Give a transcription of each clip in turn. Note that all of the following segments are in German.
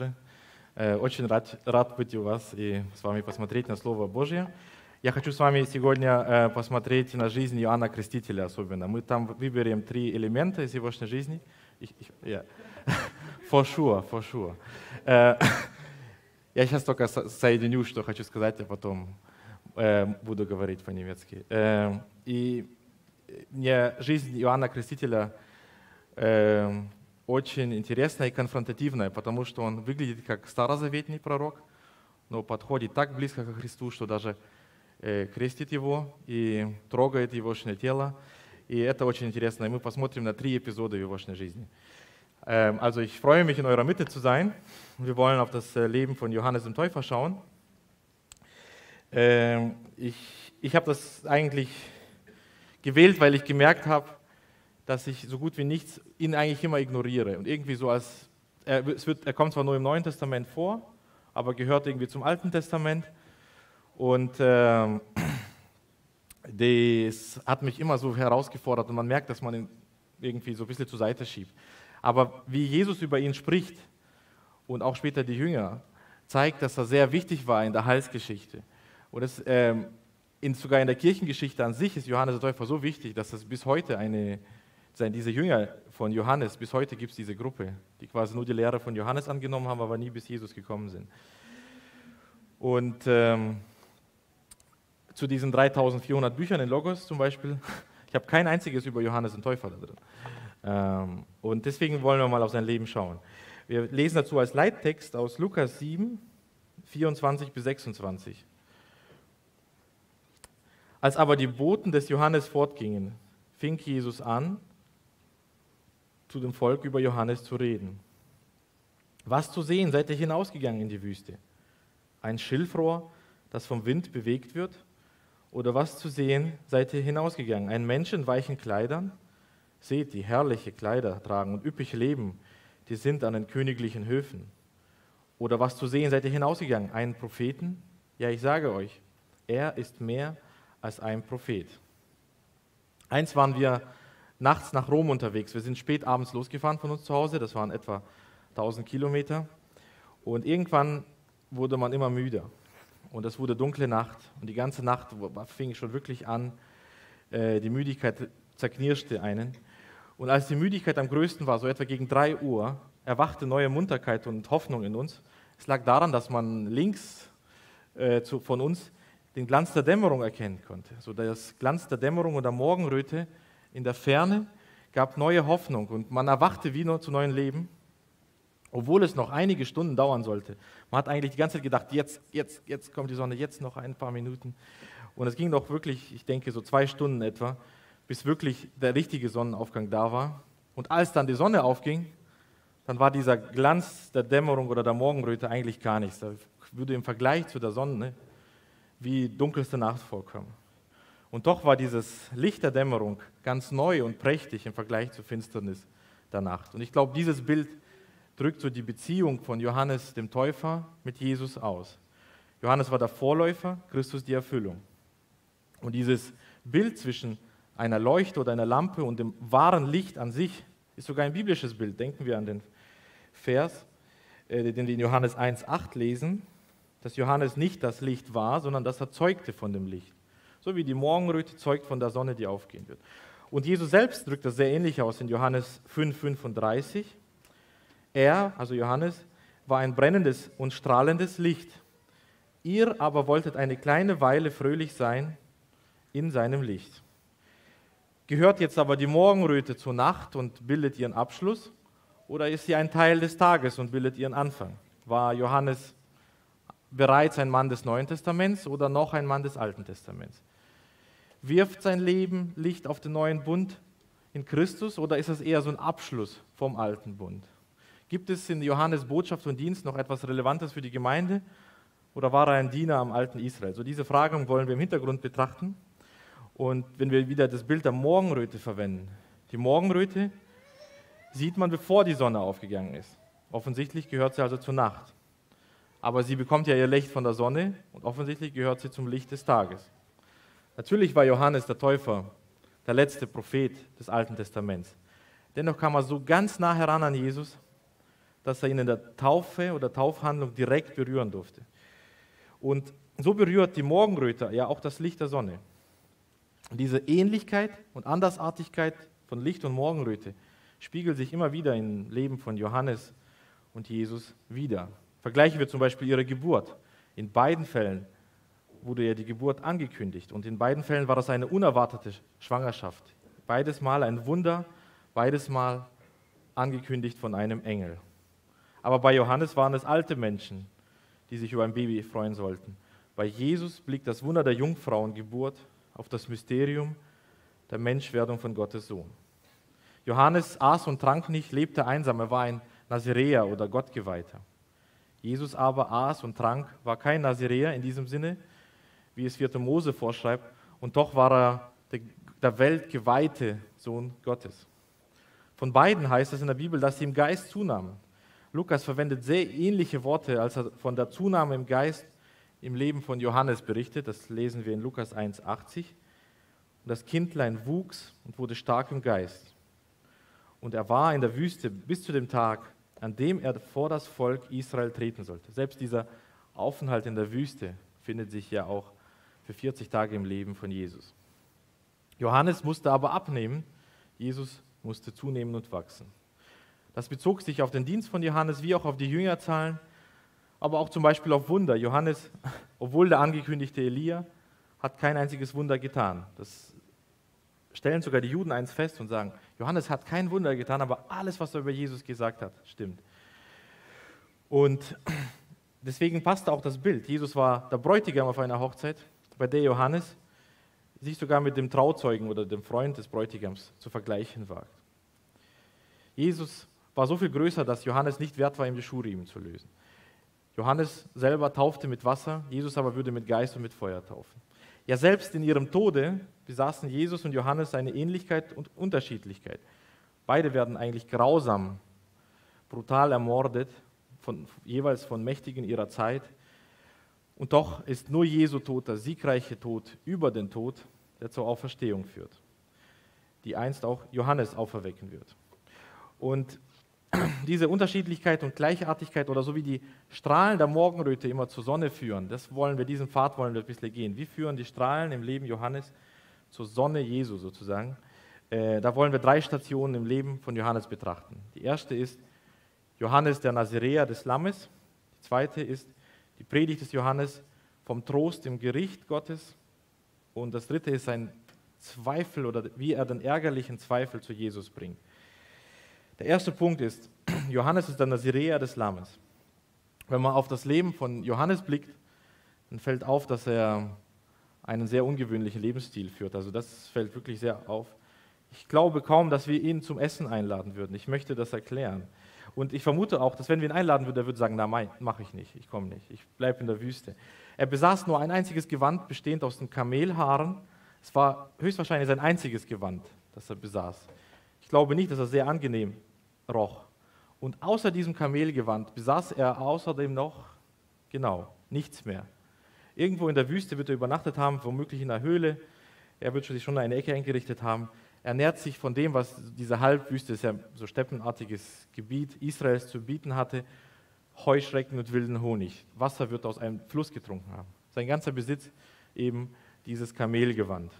сестры. Очень рад, рад быть у вас и с вами посмотреть на Слово Божье. Я хочу с вами сегодня посмотреть на жизнь Иоанна Крестителя особенно. Мы там выберем три элемента из его жизни. For sure, for sure. Я сейчас только соединю, что хочу сказать, а потом буду говорить по-немецки. И мне жизнь Иоанна Крестителя очень интересная и конфронтативная, потому что он выглядит как старозаветный пророк, но подходит так близко к Христу, что даже крестит его и трогает его тело. И это очень интересно. И мы посмотрим на три эпизода его жизни. Also ich freue mich, in eurer Mitte zu sein. Wir wollen auf das Leben von Johannes dem Täufer schauen. Ich, ich habe das eigentlich gewählt, weil ich gemerkt habe, dass ich so gut wie nichts ihn eigentlich immer ignoriere. Und irgendwie so als, er, wird, er kommt zwar nur im Neuen Testament vor, aber gehört irgendwie zum Alten Testament. Und äh, das hat mich immer so herausgefordert und man merkt, dass man ihn irgendwie so ein bisschen zur Seite schiebt. Aber wie Jesus über ihn spricht und auch später die Jünger, zeigt, dass er sehr wichtig war in der Heilsgeschichte. Und es, ähm, in, sogar in der Kirchengeschichte an sich ist Johannes der Täufer so wichtig, dass es bis heute eine, diese Jünger von Johannes, bis heute gibt es diese Gruppe, die quasi nur die Lehre von Johannes angenommen haben, aber nie bis Jesus gekommen sind. Und ähm, zu diesen 3400 Büchern in Logos zum Beispiel, ich habe kein einziges über Johannes den Täufer da drin. Ähm, und deswegen wollen wir mal auf sein Leben schauen. Wir lesen dazu als Leittext aus Lukas 7, 24 bis 26. Als aber die Boten des Johannes fortgingen, fing Jesus an, zu dem Volk über Johannes zu reden. Was zu sehen, seid ihr hinausgegangen in die Wüste? Ein Schilfrohr, das vom Wind bewegt wird? Oder was zu sehen, seid ihr hinausgegangen? Ein Mensch in weichen Kleidern? Seht, die herrliche Kleider tragen und üppig leben, die sind an den königlichen Höfen. Oder was zu sehen, seid ihr hinausgegangen? Einen Propheten? Ja, ich sage euch, er ist mehr als ein Prophet. Eins waren wir nachts nach Rom unterwegs. Wir sind spät abends losgefahren von uns zu Hause, das waren etwa 1000 Kilometer. Und irgendwann wurde man immer müder. Und es wurde dunkle Nacht. Und die ganze Nacht fing schon wirklich an, äh, die Müdigkeit zerknirschte einen. Und als die Müdigkeit am größten war, so etwa gegen 3 Uhr, erwachte neue Munterkeit und Hoffnung in uns. Es lag daran, dass man links äh, von uns den Glanz der Dämmerung erkennen konnte. So das Glanz der Dämmerung und der Morgenröte in der Ferne gab neue Hoffnung und man erwachte wieder zu neuem Leben, obwohl es noch einige Stunden dauern sollte. Man hat eigentlich die ganze Zeit gedacht, jetzt, jetzt, jetzt kommt die Sonne, jetzt noch ein paar Minuten. Und es ging doch wirklich, ich denke, so zwei Stunden etwa, bis wirklich der richtige Sonnenaufgang da war. Und als dann die Sonne aufging, dann war dieser Glanz der Dämmerung oder der Morgenröte eigentlich gar nichts. Da würde im Vergleich zu der Sonne wie dunkelste Nacht vorkommen. Und doch war dieses Licht der Dämmerung ganz neu und prächtig im Vergleich zur Finsternis der Nacht. Und ich glaube, dieses Bild drückt so die Beziehung von Johannes dem Täufer mit Jesus aus. Johannes war der Vorläufer, Christus die Erfüllung. Und dieses Bild zwischen einer Leuchte oder einer Lampe und dem wahren Licht an sich ist sogar ein biblisches Bild. Denken wir an den Vers, äh, den wir in Johannes 1,8 lesen, dass Johannes nicht das Licht war, sondern dass er zeugte von dem Licht. So wie die Morgenröte zeugt von der Sonne, die aufgehen wird. Und Jesus selbst drückt das sehr ähnlich aus in Johannes 5,35. Er, also Johannes, war ein brennendes und strahlendes Licht. Ihr aber wolltet eine kleine Weile fröhlich sein in seinem Licht. Gehört jetzt aber die Morgenröte zur Nacht und bildet ihren Abschluss? Oder ist sie ein Teil des Tages und bildet ihren Anfang? War Johannes bereits ein Mann des Neuen Testaments oder noch ein Mann des Alten Testaments? Wirft sein Leben Licht auf den neuen Bund in Christus oder ist es eher so ein Abschluss vom alten Bund? Gibt es in Johannes Botschaft und Dienst noch etwas Relevantes für die Gemeinde oder war er ein Diener am alten Israel? So diese Fragen wollen wir im Hintergrund betrachten. Und wenn wir wieder das Bild der Morgenröte verwenden, die Morgenröte sieht man, bevor die Sonne aufgegangen ist. Offensichtlich gehört sie also zur Nacht. Aber sie bekommt ja ihr Licht von der Sonne und offensichtlich gehört sie zum Licht des Tages. Natürlich war Johannes der Täufer der letzte Prophet des Alten Testaments. Dennoch kam er so ganz nah heran an Jesus, dass er ihn in der Taufe oder Taufhandlung direkt berühren durfte. Und so berührt die Morgenröte ja auch das Licht der Sonne. diese Ähnlichkeit und Andersartigkeit von Licht und Morgenröte spiegelt sich immer wieder im Leben von Johannes und Jesus wieder. Vergleichen wir zum Beispiel ihre Geburt. In beiden Fällen wurde ja die Geburt angekündigt und in beiden Fällen war das eine unerwartete Schwangerschaft. Beides Mal ein Wunder, beides Mal angekündigt von einem Engel. Aber bei Johannes waren es alte Menschen, die sich über ein Baby freuen sollten. Bei Jesus blickt das Wunder der Jungfrauengeburt auf das Mysterium der Menschwerdung von Gottes Sohn. Johannes aß und trank nicht, lebte einsam, er war ein Naziräer oder Gottgeweihter. Jesus aber aß und trank, war kein Naziräer in diesem Sinne, wie es 4. Mose vorschreibt, und doch war er der, der Welt Sohn Gottes. Von beiden heißt es in der Bibel, dass sie im Geist zunahmen. Lukas verwendet sehr ähnliche Worte, als er von der Zunahme im Geist im Leben von Johannes berichtet. Das lesen wir in Lukas 1,80. Und das Kindlein wuchs und wurde stark im Geist. Und er war in der Wüste bis zu dem Tag, an dem er vor das Volk Israel treten sollte. Selbst dieser Aufenthalt in der Wüste findet sich ja auch für 40 Tage im Leben von Jesus. Johannes musste aber abnehmen, Jesus musste zunehmen und wachsen. Das bezog sich auf den Dienst von Johannes wie auch auf die Jüngerzahlen, aber auch zum Beispiel auf Wunder. Johannes, obwohl der angekündigte Elia, hat kein einziges Wunder getan. Das stellen sogar die Juden eins fest und sagen, Johannes hat kein Wunder getan, aber alles, was er über Jesus gesagt hat, stimmt. Und deswegen passte auch das Bild. Jesus war der Bräutigam auf einer Hochzeit, bei der Johannes sich sogar mit dem Trauzeugen oder dem Freund des Bräutigams zu vergleichen wagt. Jesus war so viel größer, dass Johannes nicht wert war, ihm die Schuhriemen zu lösen. Johannes selber taufte mit Wasser, Jesus aber würde mit Geist und mit Feuer taufen. Ja, selbst in ihrem Tode besaßen Jesus und Johannes eine Ähnlichkeit und Unterschiedlichkeit. Beide werden eigentlich grausam, brutal ermordet, von, jeweils von Mächtigen ihrer Zeit. Und doch ist nur Jesu Tod der siegreiche Tod über den Tod, der zur Auferstehung führt, die einst auch Johannes auferwecken wird. Und diese Unterschiedlichkeit und Gleichartigkeit oder so wie die Strahlen der Morgenröte immer zur Sonne führen, das wollen wir, diesen Pfad wollen wir ein bisschen gehen. Wie führen die Strahlen im Leben Johannes zur Sonne Jesu sozusagen? Äh, da wollen wir drei Stationen im Leben von Johannes betrachten. Die erste ist Johannes der Naziräer des Lammes. Die zweite ist die Predigt des Johannes vom Trost im Gericht Gottes. Und das dritte ist sein Zweifel oder wie er den ärgerlichen Zweifel zu Jesus bringt. Der erste Punkt ist, Johannes ist der Naziräer des Lammes. Wenn man auf das Leben von Johannes blickt, dann fällt auf, dass er einen sehr ungewöhnlichen Lebensstil führt. Also das fällt wirklich sehr auf. Ich glaube kaum, dass wir ihn zum Essen einladen würden. Ich möchte das erklären. Und ich vermute auch, dass wenn wir ihn einladen würden, er würde sagen, na, mache ich nicht, ich komme nicht, ich bleibe in der Wüste. Er besaß nur ein einziges Gewand, bestehend aus den Kamelhaaren. Es war höchstwahrscheinlich sein einziges Gewand, das er besaß. Ich glaube nicht, dass er sehr angenehm roch. Und außer diesem Kamelgewand besaß er außerdem noch, genau, nichts mehr. Irgendwo in der Wüste wird er übernachtet haben, womöglich in einer Höhle. Er wird sich schon eine Ecke eingerichtet haben. Er ernährt sich von dem, was diese Halbwüste, ist ja so steppenartiges Gebiet Israels zu bieten hatte, Heuschrecken und wilden Honig. Wasser wird aus einem Fluss getrunken haben. Sein ganzer Besitz eben dieses Kamelgewand.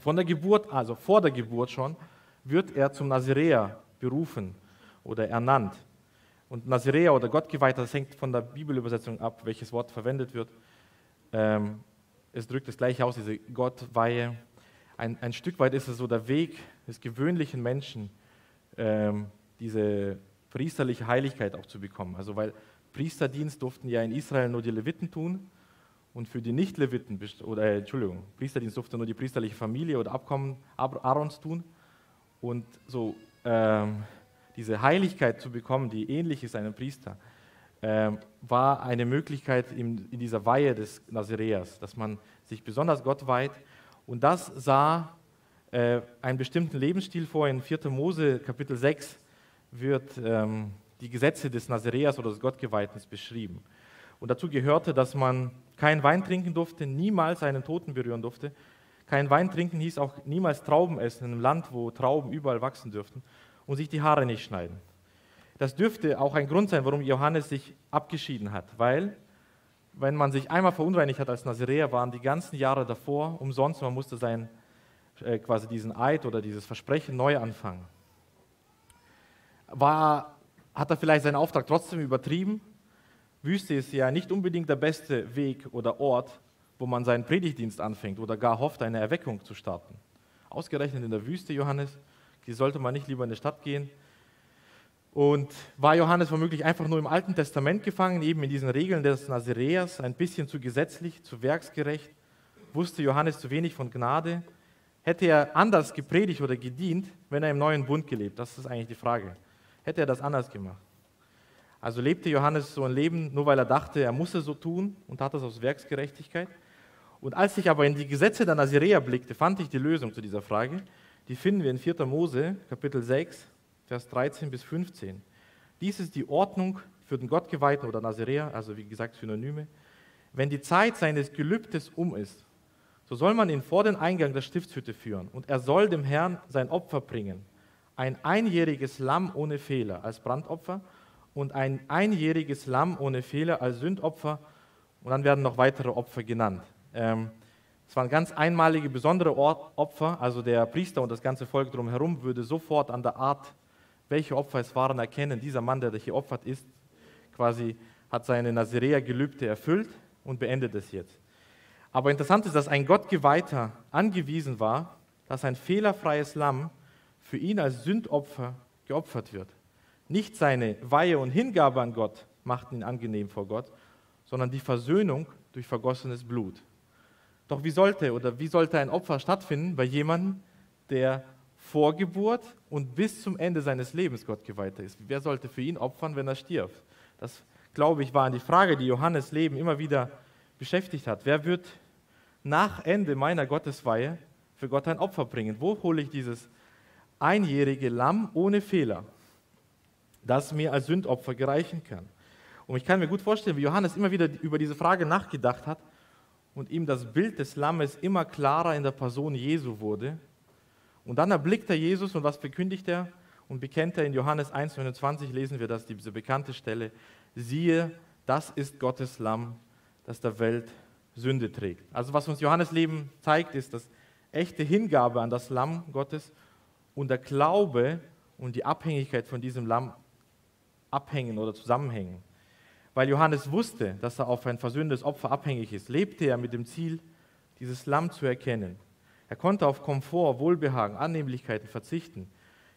Von der Geburt, also vor der Geburt schon, wird er zum Naziräer berufen oder ernannt. Und Naziräer oder Gottgeweihter, das hängt von der Bibelübersetzung ab, welches Wort verwendet wird. Ähm, es drückt das gleiche aus, diese Gottweihe. Ein, ein Stück weit ist es so der Weg des gewöhnlichen Menschen, ähm, diese priesterliche Heiligkeit auch zu bekommen. Also weil Priesterdienst durften ja in Israel nur die Leviten tun und für die Nicht-Leviten, oder äh, Entschuldigung, Priesterdienst durfte nur die priesterliche Familie oder Abkommen Aarons tun. Und so ähm, diese Heiligkeit zu bekommen, die ähnlich ist einem Priester, ähm, war eine Möglichkeit in, in, dieser Weihe des Nazireas, dass man sich besonders Gott weiht. Und das sah äh, einen bestimmten Lebensstil vor. In 4. Mose Kapitel 6 wird ähm, die Gesetze des Nazireas oder des Gottgeweihten beschrieben. Und dazu gehörte, dass man kein Wein trinken durfte, niemals einen Toten berühren durfte, kein Wein trinken hieß auch niemals Trauben essen in einem Land, wo Trauben überall wachsen dürften und sich die Haare nicht schneiden. Das dürfte auch ein Grund sein, warum Johannes sich abgeschieden hat, weil wenn man sich einmal verunreinigt hat als Naziräer, waren die ganzen Jahre davor umsonst, man musste sein, äh, quasi diesen Eid oder dieses Versprechen neu anfangen. War, hat er vielleicht seinen Auftrag trotzdem übertrieben? Wüste ist ja nicht unbedingt der beste Weg oder Ort, wo man seinen Predigtdienst anfängt oder gar hofft, eine Erweckung zu starten. Ausgerechnet in der Wüste, Johannes, die sollte man nicht lieber in die Stadt gehen. Und war Johannes womöglich einfach nur im Alten Testament gefangen, eben in diesen Regeln des Nazireers, ein bisschen zu gesetzlich, zu werksgerecht? Wusste Johannes zu wenig von Gnade? Hätte er anders gepredigt oder gedient, wenn er im neuen Bund gelebt? Das ist eigentlich die Frage. Hätte er das anders gemacht? Also lebte Johannes so ein Leben, nur weil er dachte, er müsse so tun und tat das aus Werksgerechtigkeit? Und als ich aber in die Gesetze der Nazireer blickte, fand ich die Lösung zu dieser Frage. Die finden wir in 4. Mose, Kapitel 6, Vers 13 bis 15. Dies ist die Ordnung für den Gottgeweihten oder Naziräer, also wie gesagt Synonyme. Wenn die Zeit seines Gelübdes um ist, so soll man ihn vor den Eingang der Stiftshütte führen und er soll dem Herrn sein Opfer bringen. Ein einjähriges Lamm ohne Fehler als Brandopfer und ein einjähriges Lamm ohne Fehler als Sündopfer und dann werden noch weitere Opfer genannt. Ähm, es waren ganz einmalige, besondere Opfer, also der Priester und das ganze Volk drumherum würde sofort an der Art welche Opfer es waren, erkennen. Dieser Mann, der hier opfert ist, quasi hat seine Nazirea-Gelübde erfüllt und beendet es jetzt. Aber interessant ist, dass ein Gottgeweihter angewiesen war, dass ein fehlerfreies Lamm für ihn als Sündopfer geopfert wird. Nicht seine Weihe und Hingabe an Gott machten ihn angenehm vor Gott, sondern die Versöhnung durch vergossenes Blut. Doch wie sollte oder wie sollte ein Opfer stattfinden bei jemandem, der vor Geburt und bis zum Ende seines Lebens Gott geweiht ist. Wer sollte für ihn opfern, wenn er stirbt? Das, glaube ich, war die Frage, die Johannes Leben immer wieder beschäftigt hat. Wer wird nach Ende meiner Gottesweihe für Gott ein Opfer bringen? Wo hole ich dieses einjährige Lamm ohne Fehler, das mir als Sündopfer gereichen kann? Und ich kann mir gut vorstellen, wie Johannes immer wieder über diese Frage nachgedacht hat und ihm das Bild des Lammes immer klarer in der Person Jesu wurde und dann erblickt er Jesus und was verkündigt er? Und bekennt er in Johannes 1,29 lesen wir das, diese bekannte Stelle. Siehe, das ist Gottes Lamm, das der Welt Sünde trägt. Also was uns Johannes Leben zeigt, ist das echte Hingabe an das Lamm Gottes und der Glaube und die Abhängigkeit von diesem Lamm abhängen oder zusammenhängen. Weil Johannes wusste, dass er auf ein versöhnendes Opfer abhängig ist, lebte er mit dem Ziel, dieses Lamm zu erkennen. Er konnte auf Komfort, Wohlbehagen, Annehmlichkeiten verzichten.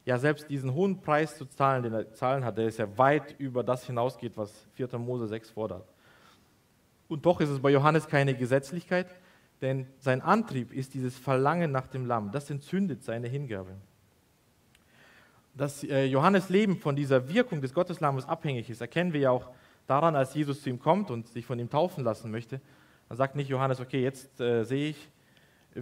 Ja, selbst diesen hohen Preis zu zahlen, den er zahlen hat, der ist ja weit über das hinausgeht, was 4. Mose 6 fordert. Und doch ist es bei Johannes keine Gesetzlichkeit, denn sein Antrieb ist dieses Verlangen nach dem Lamm. Das entzündet seine Hingabe. Dass äh, Johannes Leben von dieser Wirkung des Gotteslammes abhängig ist, erkennen wir ja auch daran, als Jesus zu ihm kommt und sich von ihm taufen lassen möchte. Dann sagt nicht Johannes, okay, jetzt äh, sehe ich,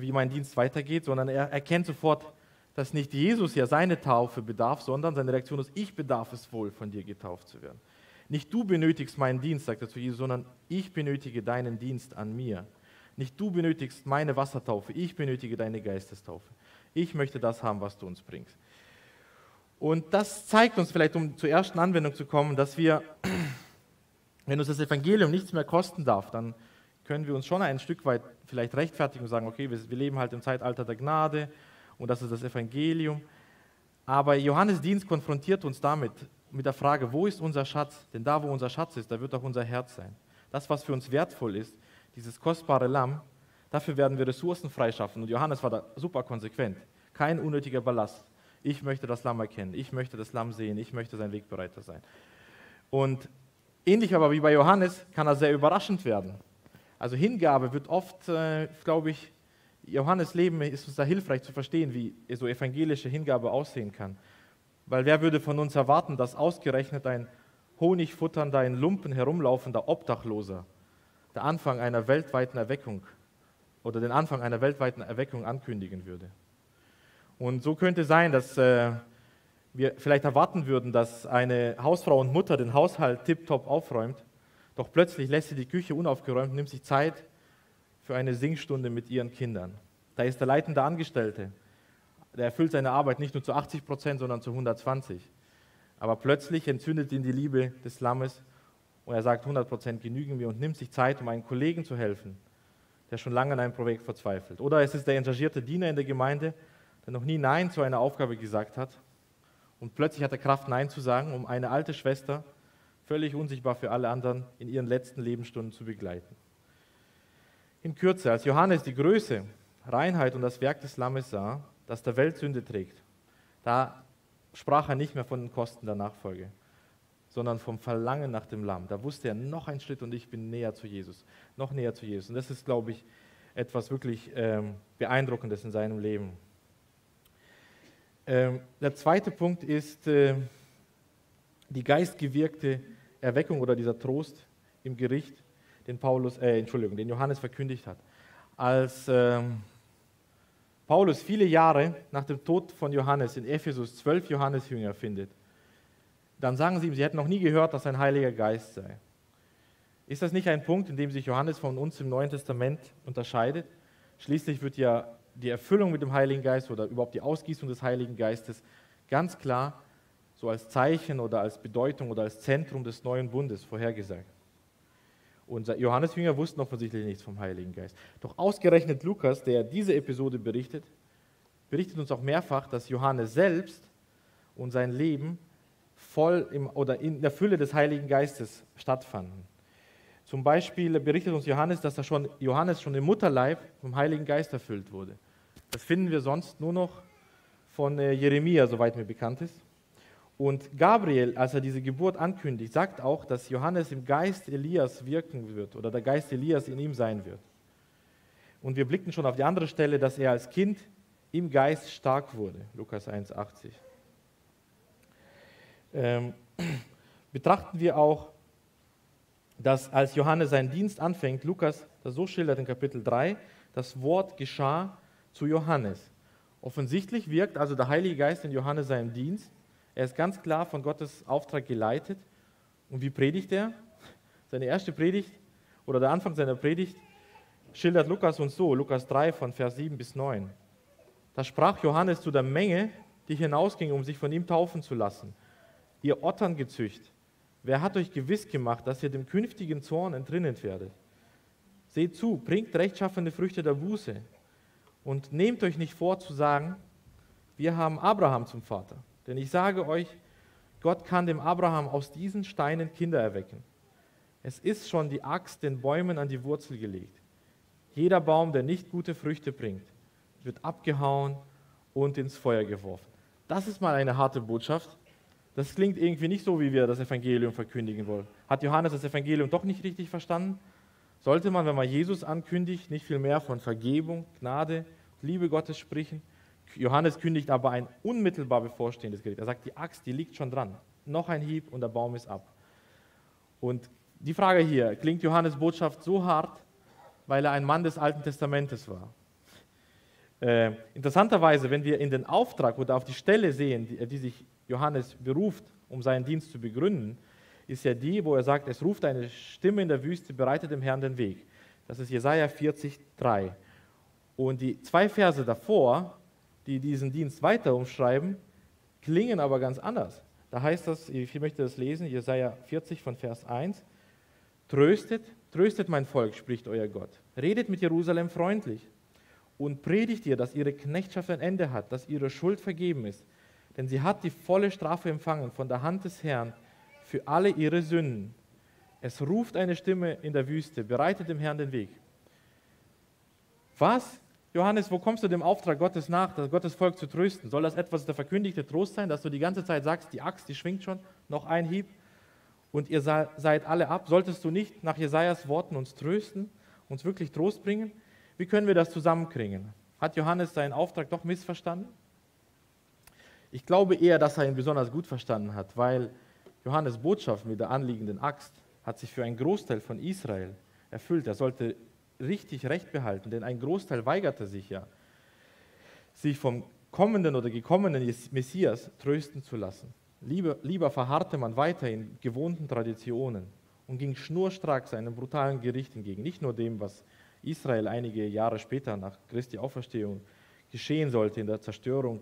wie mein Dienst weitergeht, sondern er erkennt sofort, dass nicht Jesus ja seine Taufe bedarf, sondern seine Reaktion ist, ich bedarf es wohl, von dir getauft zu werden. Nicht du benötigst meinen Dienst, sagt er zu Jesus, sondern ich benötige deinen Dienst an mir. Nicht du benötigst meine Wassertaufe, ich benötige deine Geistestaufe. Ich möchte das haben, was du uns bringst. Und das zeigt uns vielleicht, um zur ersten Anwendung zu kommen, dass wir, wenn uns das Evangelium nichts mehr kosten darf, dann können wir uns schon ein Stück weit vielleicht rechtfertigen und sagen, okay, wir, wir leben halt im Zeitalter der Gnade und das ist das Evangelium. Aber Johannes Dienst konfrontiert uns damit, mit der Frage, wo ist unser Schatz? Denn da, wo unser Schatz ist, da wird auch unser Herz sein. Das, was für uns wertvoll ist, dieses kostbare Lamm, dafür werden wir Ressourcen freischaffen. Und Johannes war da super konsequent. Kein unnötiger Ballast. Ich möchte das Lamm erkennen, ich möchte das Lamm sehen, ich möchte sein Wegbereiter sein. Und ähnlich aber wie bei Johannes kann er sehr überraschend werden. Also Hingabe wird oft, äh, glaube ich, Johannes Leben ist uns da hilfreich zu verstehen, wie so evangelische Hingabe aussehen kann. Weil wer würde von uns erwarten, dass ausgerechnet ein honigfutternder, in Lumpen herumlaufender Obdachloser der Anfang einer weltweiten Erweckung oder den Anfang einer weltweiten Erweckung ankündigen würde. Und so könnte sein, dass äh, wir vielleicht erwarten würden, dass eine Hausfrau und Mutter den Haushalt tiptop aufräumt doch plötzlich lässt sie die Küche unaufgeräumt und nimmt sich Zeit für eine Singstunde mit ihren Kindern. Da ist der leitende Angestellte. Der erfüllt seine Arbeit nicht nur zu 80 Prozent, sondern zu 120. Aber plötzlich entzündet ihn die Liebe des Lammes und er sagt, 100% genügen mir und nimmt sich Zeit, um einen Kollegen zu helfen, der schon lange an einem Projekt verzweifelt. Oder es ist der engagierte Diener in der Gemeinde, der noch nie Nein zu einer Aufgabe gesagt hat und plötzlich hat er Kraft, Nein zu sagen, um eine alte Schwester, völlig unsichtbar für alle anderen, in ihren letzten Lebensstunden zu begleiten. In Kürze, als Johannes die Größe, Reinheit und das Werk des Lammes sah, das der Welt Sünde trägt, da sprach er nicht mehr von den Kosten der Nachfolge, sondern vom Verlangen nach dem Lamm. Da wusste er, noch ein Schritt und ich bin näher zu Jesus, noch näher zu Jesus. Und das ist, glaube ich, etwas wirklich ähm, Beeindruckendes in seinem Leben. Ähm, der zweite Punkt ist äh, die geistgewirkte Erweckung oder dieser Trost im Gericht, den Paulus, äh, Entschuldigung, den Johannes verkündigt hat. Als ähm, Paulus viele Jahre nach dem Tod von Johannes in Ephesus zwölf Johannesjünger findet, dann sagen sie ihm, sie hätten noch nie gehört, dass ein Heiliger Geist sei. Ist das nicht ein Punkt, in dem sich Johannes von uns im Neuen Testament unterscheidet? Schließlich wird ja die Erfüllung mit dem Heiligen Geist oder überhaupt die Ausgießung des Heiligen Geistes ganz klar so als Zeichen oder als Bedeutung oder als Zentrum des neuen Bundes vorhergesagt. Und Johannes Jünger wussten offensichtlich nichts vom Heiligen Geist. Doch ausgerechnet Lukas, der diese Episode berichtet, berichtet uns auch mehrfach, dass Johannes selbst und sein Leben voll im, oder in der Fülle des Heiligen Geistes stattfanden. Zum Beispiel berichtet uns Johannes, dass er schon, Johannes schon im Mutterleib vom Heiligen Geist erfüllt wurde. Das finden wir sonst nur noch von äh, Jeremia, soweit mir bekannt ist. Und Gabriel, als er diese Geburt ankündigt, sagt auch, dass Johannes im Geist Elias wirken wird oder der Geist Elias in ihm sein wird. Und wir blickten schon auf die andere Stelle, dass er als Kind im Geist stark wurde. Lukas 1,80. Ähm, betrachten wir auch, dass als Johannes seinen Dienst anfängt, Lukas das so schildert in Kapitel 3, das Wort geschah zu Johannes. Offensichtlich wirkt also der Heilige Geist in Johannes seinem Dienst er ist ganz klar von Gottes Auftrag geleitet. Und wie predigt er? Seine erste Predigt oder der Anfang seiner Predigt schildert Lukas uns so, Lukas 3 von Vers 7 bis 9. Da sprach Johannes zu der Menge, die hinausging, um sich von ihm taufen zu lassen. Ihr Otterngezücht, wer hat euch gewiss gemacht, dass ihr dem künftigen Zorn entrinnen werdet? Seht zu, bringt rechtschaffende Früchte der Buße und nehmt euch nicht vor zu sagen, wir haben Abraham zum Vater. Denn ich sage euch, Gott kann dem Abraham aus diesen Steinen Kinder erwecken. Es ist schon die Axt den Bäumen an die Wurzel gelegt. Jeder Baum, der nicht gute Früchte bringt, wird abgehauen und ins Feuer geworfen. Das ist mal eine harte Botschaft. Das klingt irgendwie nicht so, wie wir das Evangelium verkündigen wollen. Hat Johannes das Evangelium doch nicht richtig verstanden? Sollte man, wenn man Jesus ankündigt, nicht viel mehr von Vergebung, Gnade, Liebe Gottes sprechen? Johannes kündigt aber ein unmittelbar bevorstehendes Gericht. Er sagt, die Axt, die liegt schon dran. Noch ein Hieb und der Baum ist ab. Und die Frage hier, klingt Johannes Botschaft so hart, weil er ein Mann des Alten Testamentes war? Äh, interessanterweise, wenn wir in den Auftrag oder auf die Stelle sehen, die, die sich Johannes beruft, um seinen Dienst zu begründen, ist ja die, wo er sagt, es ruft eine Stimme in der Wüste, bereitet dem Herrn den Weg. Das ist Jesaja 40, 3. Und die zwei Verse davor die diesen Dienst weiter umschreiben, klingen aber ganz anders. Da heißt das, ich möchte das lesen, Jesaja 40 von Vers 1. Tröstet, tröstet mein Volk, spricht euer Gott. Redet mit Jerusalem freundlich und predigt ihr, dass ihre Knechtschaft ein Ende hat, dass ihre Schuld vergeben ist. Denn sie hat die volle Strafe empfangen von der Hand des Herrn für alle ihre Sünden. Es ruft eine Stimme in der Wüste, bereitet dem Herrn den Weg. Was Johannes, wo kommst du dem Auftrag Gottes nach, das Gottes Volk zu trösten? Soll das etwas der verkündigte Trost sein, dass du die ganze Zeit sagst, die Axt, die schwingt schon, noch ein Hieb und ihr seid alle ab? Solltest du nicht nach Jesajas Worten uns trösten, uns wirklich Trost bringen? Wie können wir das zusammenkriegen? Hat Johannes seinen Auftrag doch missverstanden? Ich glaube eher, dass er ihn besonders gut verstanden hat, weil Johannes Botschaft mit der anliegenden Axt hat sich für einen Großteil von Israel erfüllt. Er sollte richtig Recht behalten, denn ein Großteil weigerte sich ja, sich vom kommenden oder gekommenen Messias trösten zu lassen. Lieber, lieber verharrte man weiter in gewohnten Traditionen und ging schnurstracks einem brutalen Gericht entgegen. Nicht nur dem, was Israel einige Jahre später nach Christi Auferstehung geschehen sollte in der Zerstörung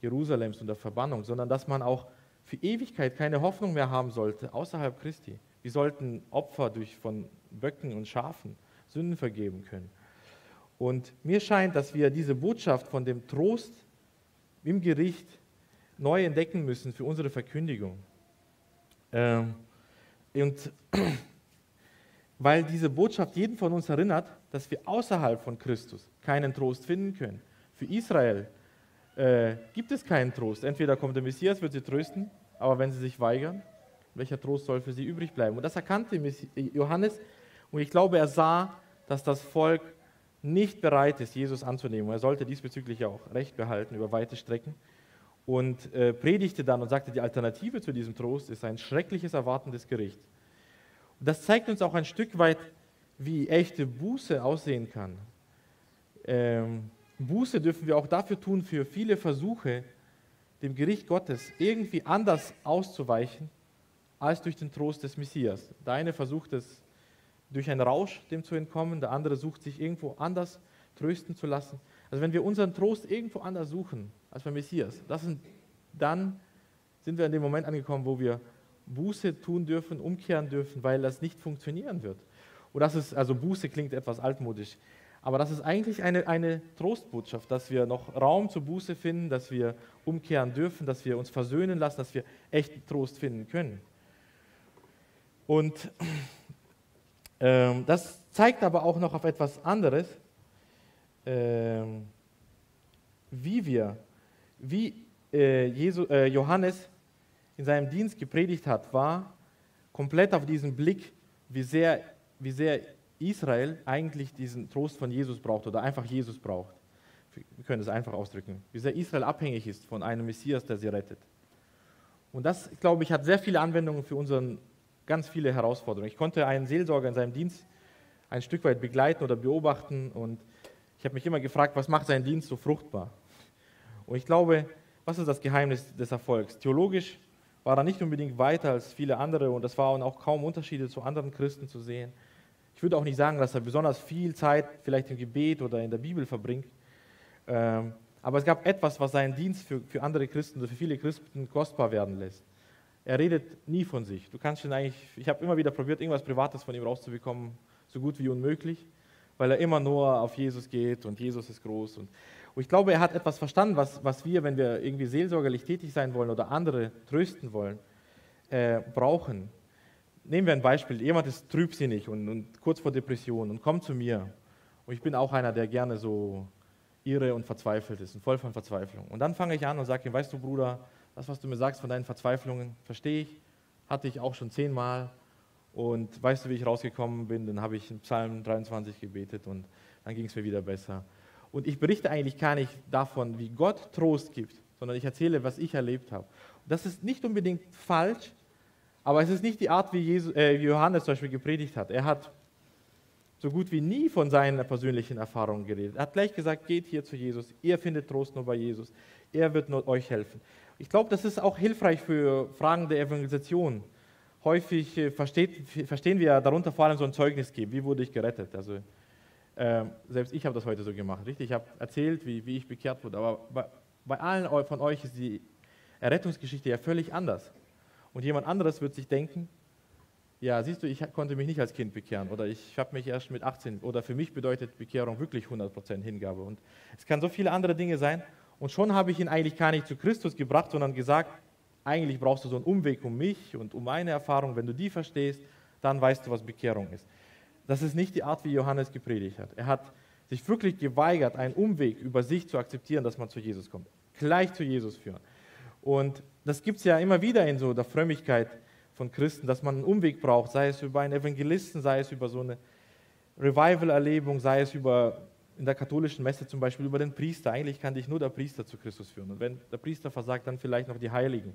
Jerusalems und der Verbannung, sondern dass man auch für Ewigkeit keine Hoffnung mehr haben sollte außerhalb Christi. Wir sollten Opfer durch von Böcken und Schafen Sünden vergeben können. Und mir scheint, dass wir diese Botschaft von dem Trost im Gericht neu entdecken müssen für unsere Verkündigung. Ähm, und weil diese Botschaft jeden von uns erinnert, dass wir außerhalb von Christus keinen Trost finden können. Für Israel äh, gibt es keinen Trost. Entweder kommt der Messias, wird sie trösten, aber wenn sie sich weigern, welcher Trost soll für sie übrig bleiben? Und das erkannte Johannes und ich glaube, er sah, dass das Volk nicht bereit ist, Jesus anzunehmen. Er sollte diesbezüglich auch Recht behalten über weite Strecken und äh, predigte dann und sagte, die Alternative zu diesem Trost ist ein schreckliches erwartendes Gericht. Und das zeigt uns auch ein Stück weit, wie echte Buße aussehen kann. Ähm, Buße dürfen wir auch dafür tun, für viele Versuche, dem Gericht Gottes irgendwie anders auszuweichen, als durch den Trost des Messias. Der eine versucht es durch einen Rausch dem zu entkommen, der andere sucht sich irgendwo anders trösten zu lassen. Also wenn wir unseren Trost irgendwo anders suchen als beim Messias, sind, dann sind wir in dem Moment angekommen, wo wir Buße tun dürfen, umkehren dürfen, weil das nicht funktionieren wird. Und das ist, also Buße klingt etwas altmodisch, aber das ist eigentlich eine, eine Trostbotschaft, dass wir noch Raum zur Buße finden, dass wir umkehren dürfen, dass wir uns versöhnen lassen, dass wir echten Trost finden können. Und das zeigt aber auch noch auf etwas anderes, ähm, wie wir, wie äh, äh, Johannes in seinem Dienst gepredigt hat, war komplett auf diesen Blick, wie sehr, wie sehr Israel eigentlich diesen Trost von Jesus braucht oder einfach Jesus braucht. Wir können es einfach ausdrücken. Wie sehr Israel abhängig ist von einem Messias, der sie rettet. Und das, glaube ich, hat sehr viele Anwendungen für unseren, ganz viele Herausforderungen. Ich konnte einen Seelsorger in seinem Dienst ein Stück weit begleiten oder beobachten und ich habe mich immer gefragt, was macht seinen Dienst so fruchtbar? Und ich glaube, was ist das Geheimnis des Erfolgs? Theologisch war er nicht unbedingt weiter als viele andere und es waren auch kaum Unterschiede zu anderen Christen zu sehen. Ich würde auch nicht sagen, dass er besonders viel Zeit vielleicht im Gebet oder in der Bibel verbringt. Ähm, aber es gab etwas, was seinen Dienst für, andere Christen oder für viele Christen kostbar werden lässt. Er redet nie von sich. Du kannst ihn eigentlich, ich habe immer wieder probiert, irgendwas Privates von ihm rauszubekommen, so gut wie unmöglich, weil er immer nur auf Jesus geht und Jesus ist groß. Und, und ich glaube, er hat etwas verstanden, was, was wir, wenn wir irgendwie seelsorgerlich tätig sein wollen oder andere trösten wollen, äh, brauchen. Nehmen wir ein Beispiel. Jemand ist trübsinnig und, und kurz vor Depression und kommt zu mir. Und ich bin auch einer, der gerne so irre und verzweifelt ist und voll von Verzweiflung. Und dann fange ich an und sage ihm, weißt du, Bruder, das, was du mir sagst von deinen Verzweiflungen, verstehe ich, hatte ich auch schon zehnmal. Und weißt du, wie ich rausgekommen bin? Dann habe ich in Psalm 23 gebetet und dann ging es mir wieder besser. Und ich berichte eigentlich gar nicht davon, wie Gott Trost gibt, sondern ich erzähle, was ich erlebt habe. Das ist nicht unbedingt falsch, aber es ist nicht die Art, wie, Jesus, äh, Johannes zum Beispiel gepredigt hat. Er hat so gut wie nie von seinen persönlichen Erfahrungen geredet. Er hat gleich gesagt, geht hier zu Jesus, ihr findet Trost nur bei Jesus, er wird nur euch helfen. Ich glaube, das ist auch hilfreich für Fragen der Evangelisation. Häufig äh, versteht, verstehen wir darunter vor allem so ein Zeugnis geben, wie wurde ich gerettet. Also äh, selbst ich habe das heute so gemacht, richtig? Ich habe erzählt, wie, wie ich bekehrt wurde, aber bei, bei allen von euch ist die Errettungsgeschichte ja völlig anders. Und jemand anderes wird sich denken, ja, siehst du, ich konnte mich nicht als Kind bekehren oder ich habe mich erst mit 18 oder für mich bedeutet Bekehrung wirklich 100% Hingabe. Und es kann so viele andere Dinge sein. Und schon habe ich ihn eigentlich gar nicht zu Christus gebracht, sondern gesagt, eigentlich brauchst du so einen Umweg um mich und um meine Erfahrung. Wenn du die verstehst, dann weißt du, was Bekehrung ist. Das ist nicht die Art, wie Johannes gepredigt hat. Er hat sich wirklich geweigert, einen Umweg über sich zu akzeptieren, dass man zu Jesus kommt. Gleich zu Jesus führen. Und das gibt es ja immer wieder in so der Frömmigkeit von Christen, dass man einen Umweg braucht, sei es über einen Evangelisten, sei es über so eine Revival-Erlebung, sei es über in der katholischen Messe zum Beispiel über den Priester. Eigentlich kann dich nur der Priester zu Christus führen. Und wenn der Priester versagt, dann vielleicht noch die Heiligen.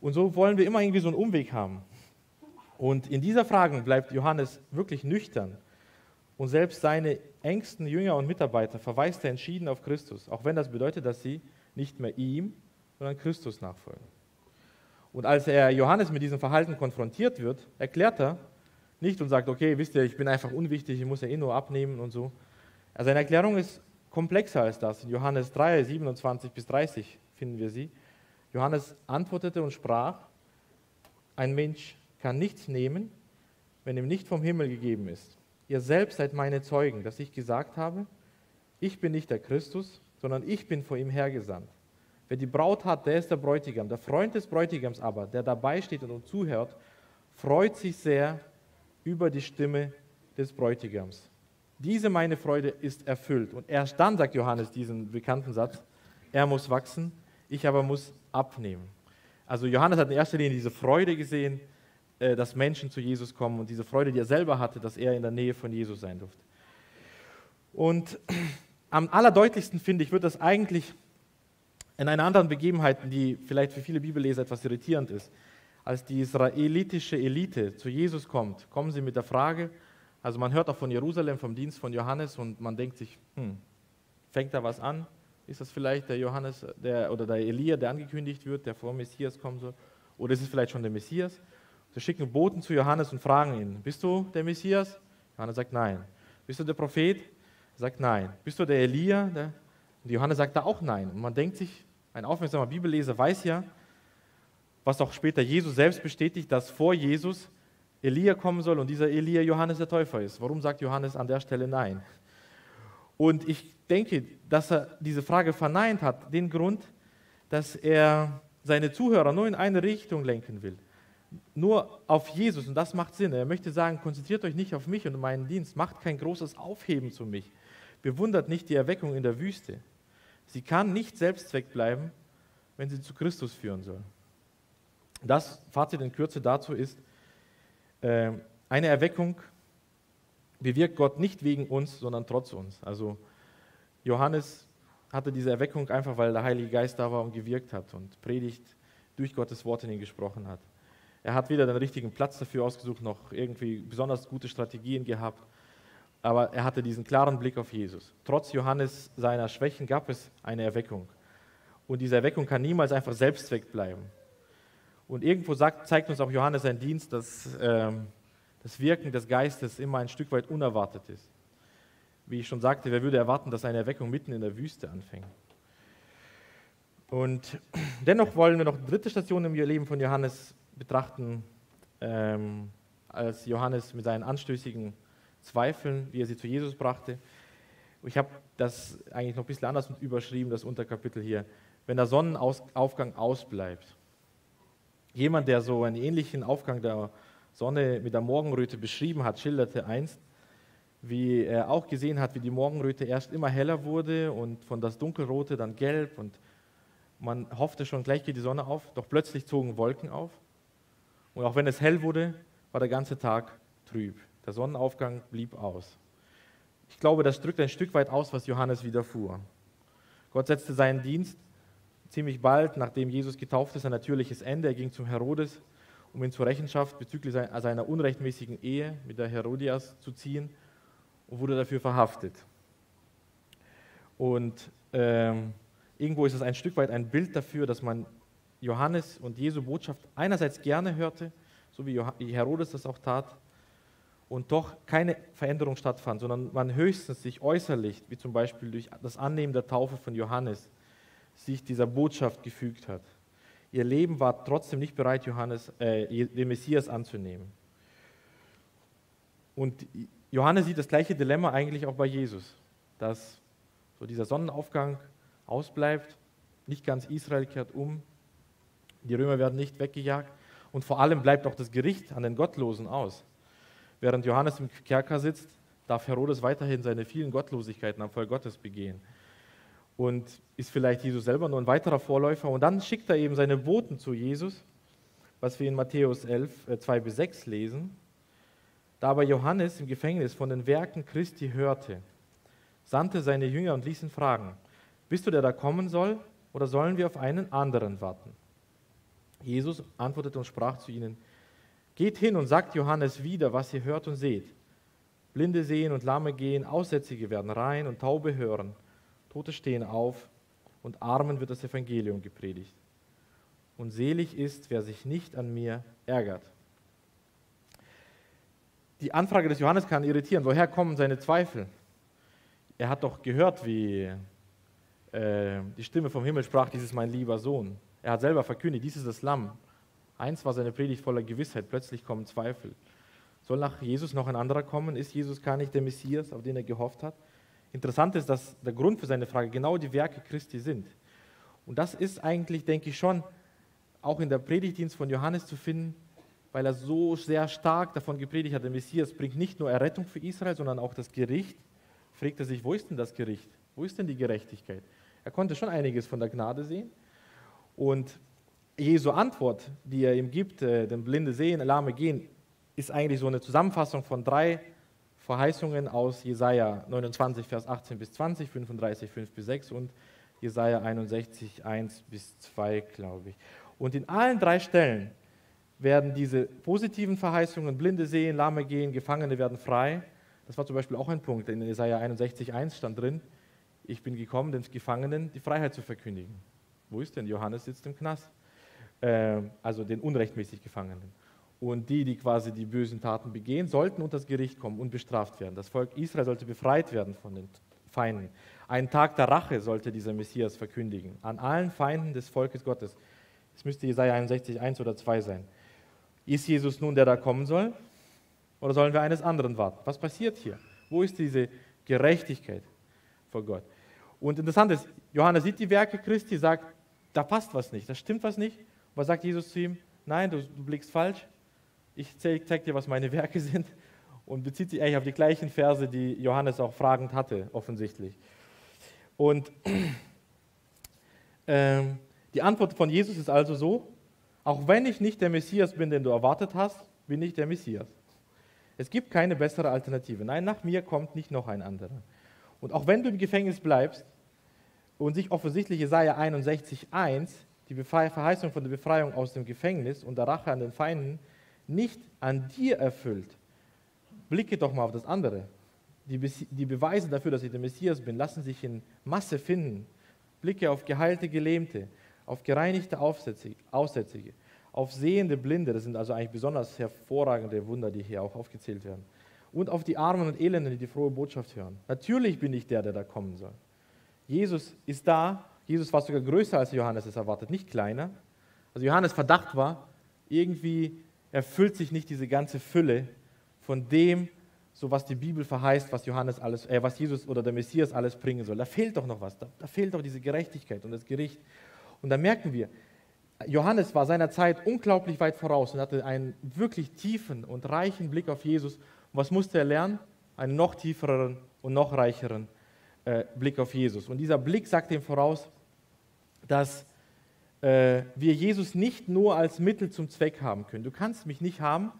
Und so wollen wir immer irgendwie so einen Umweg haben. Und in dieser Frage bleibt Johannes wirklich nüchtern. Und selbst seine engsten Jünger und Mitarbeiter verweist er entschieden auf Christus, auch wenn das bedeutet, dass sie nicht mehr ihm, sondern Christus nachfolgen. Und als er Johannes mit diesem Verhalten konfrontiert wird, erklärt er nicht und sagt, okay, wisst ihr, ich bin einfach unwichtig, ich muss ja eh nur abnehmen und so. Also seine Erklärung ist komplexer als das. In Johannes 3, 27 bis 30 finden wir sie. Johannes antwortete und sprach, ein Mensch kann nichts nehmen, wenn ihm nicht vom Himmel gegeben ist. Ihr selbst seid meine Zeugen, dass ich gesagt habe, ich bin nicht der Christus, sondern ich bin vor ihm hergesandt. Wer die Braut hat, der ist der Bräutigam. Der Freund des Bräutigams aber, der dabei steht und zuhört, freut sich sehr über die Stimme des Bräutigams. Diese meine Freude ist erfüllt. Und erst dann sagt Johannes diesen bekannten Satz, er muss wachsen, ich aber muss abnehmen. Also Johannes hat in erster Linie diese Freude gesehen, äh, dass Menschen zu Jesus kommen und diese Freude, die er selber hatte, dass er in der Nähe von Jesus sein durfte. Und am allerdeutlichsten finde ich, wird das eigentlich in einer anderen Begebenheit, die vielleicht für viele Bibelleser etwas irritierend ist. Als die israelitische Elite zu Jesus kommt, kommen sie mit der Frage, also man hört auch von Jerusalem, vom Dienst von Johannes und man denkt sich, hm, fängt da was an? Ist das vielleicht der Johannes der, oder der Elia, der angekündigt wird, der vor Messias kommen soll? Oder ist es vielleicht schon der Messias? Sie schicken Boten zu Johannes und fragen ihn, bist du der Messias? Johannes sagt nein. Bist du der Prophet? Er sagt nein. Bist du der Elia? Der? Und Johannes sagt da auch nein. Und man denkt sich, ein aufmerksamer Bibelleser weiß ja, was auch später Jesus selbst bestätigt, dass vor Jesus Elia kommen soll und dieser Elia Johannes der Täufer ist. Warum sagt Johannes an der Stelle nein? Und ich denke, dass er diese Frage verneint hat, den Grund, dass er seine Zuhörer nur in eine Richtung lenken will. Nur auf Jesus und das macht Sinn. Er möchte sagen, konzentriert euch nicht auf mich und meinen Dienst, macht kein großes Aufheben zu mich. Bewundert nicht die Erweckung in der Wüste. Sie kann nicht Selbstzweck bleiben, wenn sie zu Christus führen soll. Das Fazit in Kürze dazu ist, eine Erweckung bewirkt Gott nicht wegen uns, sondern trotz uns. Also Johannes hatte diese Erweckung einfach, weil der Heilige Geist da war und gewirkt hat und Predigt durch Gottes Wort in ihn gesprochen hat. Er hat weder den richtigen Platz dafür ausgesucht, noch irgendwie besonders gute Strategien gehabt, aber er hatte diesen klaren Blick auf Jesus. Trotz Johannes seiner Schwächen gab es eine Erweckung. Und diese Erweckung kann niemals einfach Selbstzweck bleiben. Und irgendwo sagt, zeigt uns auch Johannes sein Dienst, dass ähm, das Wirken des Geistes immer ein Stück weit unerwartet ist. Wie ich schon sagte, wer würde erwarten, dass eine Erweckung mitten in der Wüste anfängt? Und dennoch wollen wir noch eine dritte Station im Leben von Johannes betrachten, ähm, als Johannes mit seinen anstößigen Zweifeln, wie er sie zu Jesus brachte. Ich habe das eigentlich noch ein bisschen anders überschrieben, das Unterkapitel hier. Wenn der Sonnenaufgang ausbleibt, Jemand, der so einen ähnlichen Aufgang der Sonne mit der Morgenröte beschrieben hat, schilderte einst, wie er auch gesehen hat, wie die Morgenröte erst immer heller wurde und von das Dunkelrote dann gelb und man hoffte schon, gleich geht die Sonne auf, doch plötzlich zogen Wolken auf und auch wenn es hell wurde, war der ganze Tag trüb. Der Sonnenaufgang blieb aus. Ich glaube, das drückt ein Stück weit aus, was Johannes widerfuhr. Gott setzte seinen Dienst ziemlich bald, nachdem Jesus getauft ist, ein natürliches Ende. Er ging zum Herodes, um ihn zur Rechenschaft bezüglich seiner unrechtmäßigen Ehe mit der Herodias zu ziehen und wurde dafür verhaftet. Und ähm, irgendwo ist es ein Stück weit ein Bild dafür, dass man Johannes und Jesu Botschaft einerseits gerne hörte, so wie Herodes das auch tat, und doch keine Veränderung stattfand, sondern man höchstens sich äußerlich, wie zum Beispiel durch das Annehmen der Taufe von Johannes, sich dieser Botschaft gefügt hat. Ihr Leben war trotzdem nicht bereit, Johannes, äh, den Messias anzunehmen. Und Johannes sieht das gleiche Dilemma eigentlich auch bei Jesus, dass so dieser Sonnenaufgang ausbleibt, nicht ganz Israel kehrt um, die Römer werden nicht weggejagt und vor allem bleibt auch das Gericht an den Gottlosen aus. Während Johannes im Kerker sitzt, darf Herodes weiterhin seine vielen Gottlosigkeiten am Volk Gottes begehen und ist vielleicht Jesus selber nur ein weiterer Vorläufer. Und dann schickt er eben seine Boten zu Jesus, was wir in Matthäus 11, äh, 2 bis 6 lesen. Da aber Johannes im Gefängnis von den Werken Christi hörte, sandte seine Jünger und ließ ihn fragen, bist du der da kommen soll oder sollen wir auf einen anderen warten? Jesus antwortete und sprach zu ihnen, geht hin und sagt Johannes wieder, was ihr hört und seht. Blinde sehen und Lahme gehen, Aussätzige werden rein und Taube hören. Tote stehen auf und Armen wird das Evangelium gepredigt. Und selig ist, wer sich nicht an mir ärgert. Die Anfrage des Johannes kann irritieren. Woher kommen seine Zweifel? Er hat doch gehört, wie äh, die Stimme vom Himmel sprach, dies ist mein lieber Sohn. Er hat selber verkündigt, dies ist das Lamm. Eins war seine Predigt voller Gewissheit, plötzlich kommen Zweifel. Soll nach Jesus noch ein anderer kommen? Ist Jesus gar nicht der Messias, auf den er gehofft hat? Interessant ist, dass der Grund für seine Frage genau die Werke Christi sind. Und das ist eigentlich, denke ich, schon auch in der Predigtdienst von Johannes zu finden, weil er so sehr stark davon gepredigt hat, der Messias bringt nicht nur Errettung für Israel, sondern auch das Gericht. Fragt er sich, wo ist denn das Gericht? Wo ist denn die Gerechtigkeit? Er konnte schon einiges von der Gnade sehen. Und Jesu Antwort, die er ihm gibt, äh, den Blinde sehen, Lahme gehen, ist eigentlich so eine Zusammenfassung von drei Verheißungen aus Jesaja 29, Vers 18 bis 20, 35, 5 bis 6 und Jesaja 61, 1 bis 2, glaube ich. Und in allen drei Stellen werden diese positiven Verheißungen, Blinde sehen, Lahme gehen, Gefangene werden frei. Das war zum Beispiel auch ein Punkt, in Jesaja 61, 1 stand drin, ich bin gekommen, den Gefangenen die Freiheit zu verkündigen. Wo ist denn? Johannes sitzt im Knast. Äh, also den unrechtmäßig Gefangenen. Und die, die quasi die bösen Taten begehen, sollten unter das Gericht kommen und bestraft werden. Das Volk Israel sollte befreit werden von den Feinden. Einen Tag der Rache sollte dieser Messias verkündigen. An allen Feinden des Volkes Gottes. Es müsste Jesaja 61, 1 oder 2 sein. Ist Jesus nun der, der kommen soll? Oder sollen wir eines anderen warten? Was passiert hier? Wo ist diese Gerechtigkeit vor Gott? Und interessant ist, Johannes sieht die Werke Christi, sagt, da passt was nicht, da stimmt was nicht. Was sagt Jesus zu ihm? Nein, du, du blickst falsch ich zeige zeig dir, was meine Werke sind und bezieht sich eigentlich auf die gleichen Verse, die Johannes auch fragend hatte, offensichtlich. Und äh, die Antwort von Jesus ist also so, auch wenn ich nicht der Messias bin, den du erwartet hast, bin ich der Messias. Es gibt keine bessere Alternative. Nein, nach mir kommt nicht noch ein anderer. Und auch wenn du im Gefängnis bleibst und sich offensichtlich Jesaja 61,1, die Verheißung von der Befreiung aus dem Gefängnis und der Rache an den Feinden, nicht an dir erfüllt, blicke doch mal auf das andere. Die, die Beweise dafür, dass ich der Messias bin, lassen sich in Masse finden. Blicke auf geheilte Gelähmte, auf gereinigte Aussätzige, auf sehende Blinde, das sind also eigentlich besonders hervorragende Wunder, die hier auch aufgezählt werden, und auf die Armen und Elenden, die die frohe Botschaft hören. Natürlich bin ich der, der da kommen soll. Jesus ist da, Jesus war sogar größer, als Johannes es erwartet, nicht kleiner. Also Johannes Verdacht war, irgendwie erfüllt sich nicht diese ganze Fülle von dem, so was die Bibel verheißt, was Johannes alles, äh, was Jesus oder der Messias alles bringen soll. Da fehlt doch noch was. Da, da fehlt doch diese Gerechtigkeit und das Gericht. Und da merken wir, Johannes war seiner Zeit unglaublich weit voraus und hatte einen wirklich tiefen und reichen Blick auf Jesus. Und was musste er lernen? Einen noch tieferen und noch reicheren äh, Blick auf Jesus. Und dieser Blick sagt ihm voraus, dass äh, wir Jesus nicht nur als Mittel zum Zweck haben können. Du kannst mich nicht haben,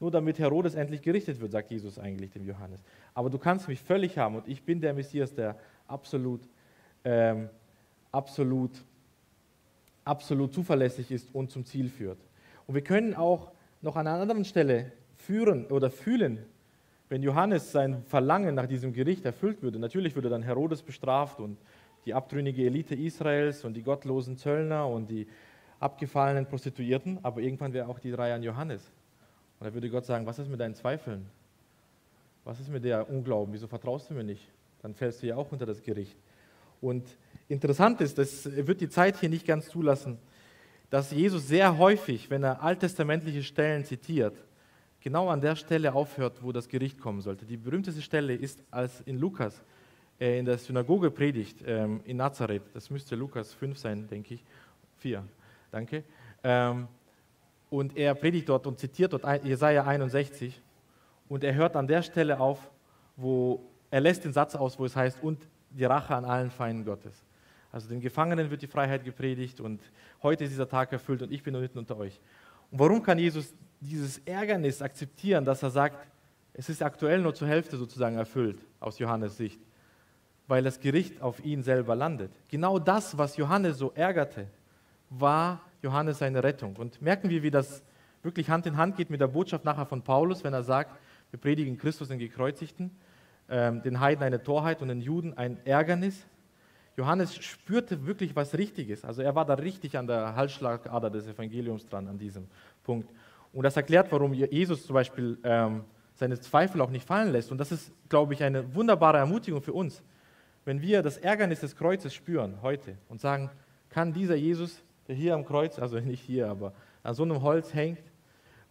nur damit Herodes endlich gerichtet wird, sagt Jesus eigentlich dem Johannes. Aber du kannst mich völlig haben und ich bin der Messias, der absolut, ähm, absolut, absolut zuverlässig ist und zum Ziel führt. Und wir können auch noch an einer anderen Stelle führen oder fühlen, wenn Johannes sein Verlangen nach diesem Gericht erfüllt würde. Natürlich würde dann Herodes bestraft und die abtrünnige Elite Israels und die gottlosen Zöllner und die abgefallenen Prostituierten, aber irgendwann wäre auch die Reihe an Johannes. Und da würde Gott sagen, was ist mit deinen Zweifeln? Was ist mit der Unglauben? Wieso vertraust du mir nicht? Dann fällst du ja auch unter das Gericht. Und interessant ist, das wird die Zeit hier nicht ganz zulassen, dass Jesus sehr häufig, wenn er alttestamentliche Stellen zitiert, genau an der Stelle aufhört, wo das Gericht kommen sollte. Die berühmteste Stelle ist als in Lukas, in der Synagoge predigt ähm, in Nazareth. Das müsste Lukas 5 sein, denke ich. 4, danke. Ähm, und er predigt dort und zitiert dort Jesaja 61. Und er hört an der Stelle auf, wo er lässt den Satz aus, wo es heißt, und die Rache an allen Feinden Gottes. Also den Gefangenen wird die Freiheit gepredigt und heute ist dieser Tag erfüllt und ich bin mitten unter euch. Und warum kann Jesus dieses Ärgernis akzeptieren, dass er sagt, es ist aktuell nur zur Hälfte sozusagen erfüllt, aus Johannes Sicht? Weil das Gericht auf ihn selber landet. Genau das, was Johannes so ärgerte, war Johannes seine Rettung. Und merken wir, wie das wirklich Hand in Hand geht mit der Botschaft nachher von Paulus, wenn er sagt, wir predigen Christus den Gekreuzigten, ähm, den Heiden eine Torheit und den Juden ein Ärgernis. Johannes spürte wirklich was Richtiges. Also er war da richtig an der Halsschlagader des Evangeliums dran, an diesem Punkt. Und das erklärt, warum Jesus zum Beispiel ähm, seine Zweifel auch nicht fallen lässt. Und das ist, glaube ich, eine wunderbare Ermutigung für uns wenn wir das Ärgernis des Kreuzes spüren heute und sagen, kann dieser Jesus der hier am Kreuz, also nicht hier, aber an so einem Holz hängt.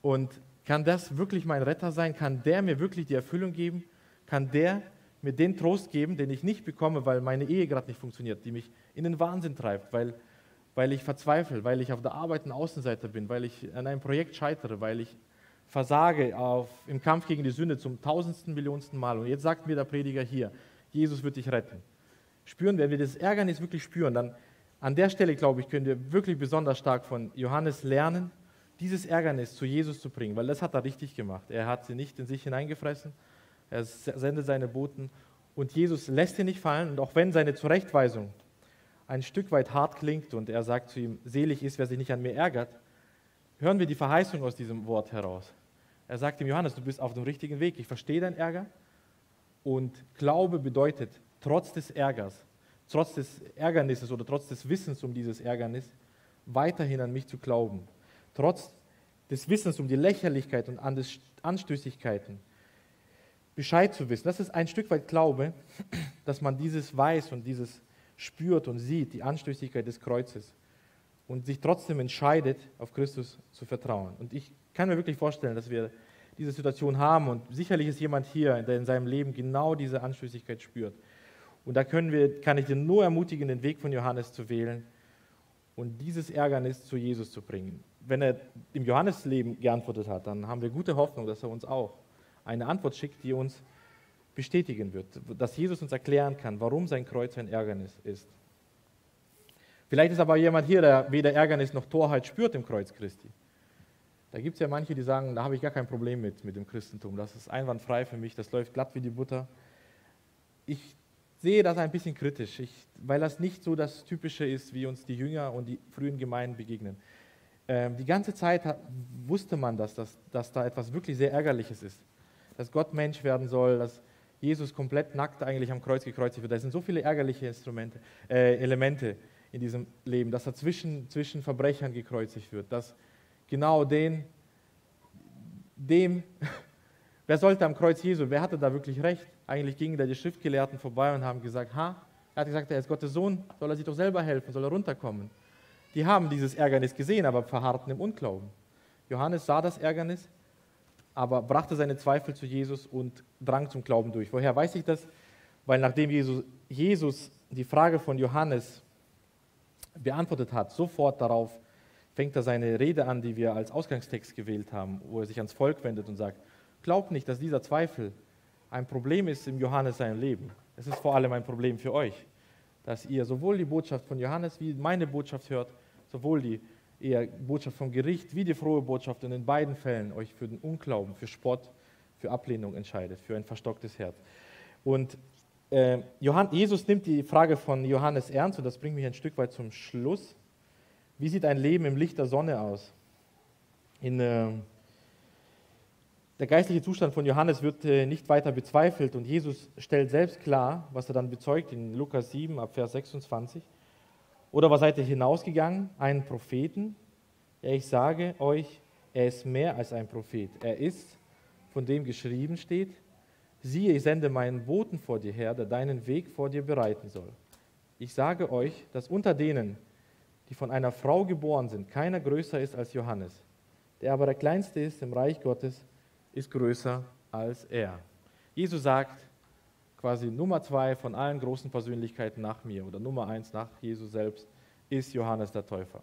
Und kann das wirklich mein Retter sein? Kann der mir wirklich die Erfüllung geben? Kann der mir den Trost geben, den ich nicht bekomme, weil meine Ehe gerade nicht funktioniert, die mich in den Wahnsinn treibt, weil, weil ich verzweifle, weil ich auf der Arbeit ein Außenseiter bin, weil ich an einem Projekt scheitere, weil ich versage auf, im Kampf gegen die Sünde zum tausendsten, millionsten Mal. Und jetzt sagt mir der Prediger hier, Jesus wird dich retten. Spüren, wenn wir das Ärgernis wirklich spüren, dann an der Stelle, glaube ich, können wir wirklich besonders stark von Johannes lernen, dieses Ärgernis zu Jesus zu bringen, weil das hat er richtig gemacht. Er hat sie nicht in sich hineingefressen, er sendet seine Boten und Jesus lässt ihn nicht fallen. Und auch wenn seine Zurechtweisung ein Stück weit hart klingt und er sagt zu ihm, selig ist, wer sich nicht an mir ärgert, hören wir die Verheißung aus diesem Wort heraus. Er sagt ihm, Johannes, du bist auf dem richtigen Weg. Ich verstehe deinen Ärger. Und Glaube bedeutet, trotz des Ärgers, trotz des Ärgernisses oder trotz des Wissens um dieses Ärgernis, weiterhin an mich zu glauben. Trotz des Wissens um die Lächerlichkeit und an Anstößigkeiten, Bescheid zu wissen. Das ist ein Stück weit Glaube, dass man dieses weiß und dieses spürt und sieht, die Anstößigkeit des Kreuzes und sich trotzdem entscheidet, auf Christus zu vertrauen. Und ich kann mir wirklich vorstellen, dass wir diese Situation haben und sicherlich ist jemand hier, der in seinem Leben genau diese Anstößigkeit spürt. Und da können wir, kann ich dir nur ermutigen, den Weg von Johannes zu wählen und dieses Ärgernis zu Jesus zu bringen. Wenn er im Johannesleben geantwortet hat, dann haben wir gute Hoffnung, dass er uns auch eine Antwort schickt, die uns bestätigen wird, dass Jesus uns erklären kann, warum sein Kreuz ein Ärgernis ist. Vielleicht ist aber jemand hier, der weder Ärgernis noch Torheit spürt im Kreuz Christi. Da gibt es ja manche, die sagen, da habe ich gar kein Problem mit, mit dem Christentum. Das ist einwandfrei für mich, das läuft glatt wie die Butter. Ich sehe das ein bisschen kritisch, ich, weil das nicht so das Typische ist, wie uns die Jünger und die frühen Gemeinden begegnen. Ähm, die ganze Zeit hat, wusste man, dass, dass, dass da etwas wirklich sehr Ärgerliches ist. Dass Gott Mensch werden soll, dass Jesus komplett nackt eigentlich am Kreuz gekreuzigt wird. Da sind so viele ärgerliche Instrumente, äh, Elemente in diesem Leben, dass er zwischen, zwischen Verbrechern gekreuzigt wird, dass genau den, dem, wer sollte am Kreuz Jesu, wer hatte da wirklich recht? Eigentlich gingen da die Schriftgelehrten vorbei und haben gesagt, ha, er hat gesagt, er ist Gottes Sohn, soll er sich doch selber helfen, soll er runterkommen. Die haben dieses Ärgernis gesehen, aber verharrten im Unglauben. Johannes sah das Ärgernis, aber brachte seine Zweifel zu Jesus und drang zum Glauben durch. Woher weiß ich das? Weil nachdem Jesus, Jesus die Frage von Johannes beantwortet hat, sofort darauf fängt er seine Rede an, die wir als Ausgangstext gewählt haben, wo er sich ans Volk wendet und sagt, glaubt nicht, dass dieser Zweifel ein Problem ist im Johannes seinem Leben. Es ist vor allem ein Problem für euch, dass ihr sowohl die Botschaft von Johannes wie meine Botschaft hört, sowohl die eher Botschaft vom Gericht wie die frohe Botschaft und in beiden Fällen euch für den Unglauben, für Spott, für Ablehnung entscheidet, für ein verstocktes Herz. Und äh, Jesus nimmt die Frage von Johannes ernst und das bringt mich ein Stück weit zum Schluss. Wie sieht ein Leben im Licht der Sonne aus? In, äh, der geistliche Zustand von Johannes wird äh, nicht weiter bezweifelt und Jesus stellt selbst klar, was er dann bezeugt in Lukas 7 ab Vers 26. Oder was seid ihr hinausgegangen? Einen Propheten? Ja, ich sage euch, er ist mehr als ein Prophet. Er ist, von dem geschrieben steht, siehe, ich sende meinen Boten vor dir her, der deinen Weg vor dir bereiten soll. Ich sage euch, dass unter denen, die von einer Frau geboren sind, keiner größer ist als Johannes. Der aber der Kleinste ist im Reich Gottes, ist größer als er. Jesus sagt quasi Nummer zwei von allen großen Persönlichkeiten nach mir oder Nummer eins nach Jesus selbst ist Johannes der Täufer.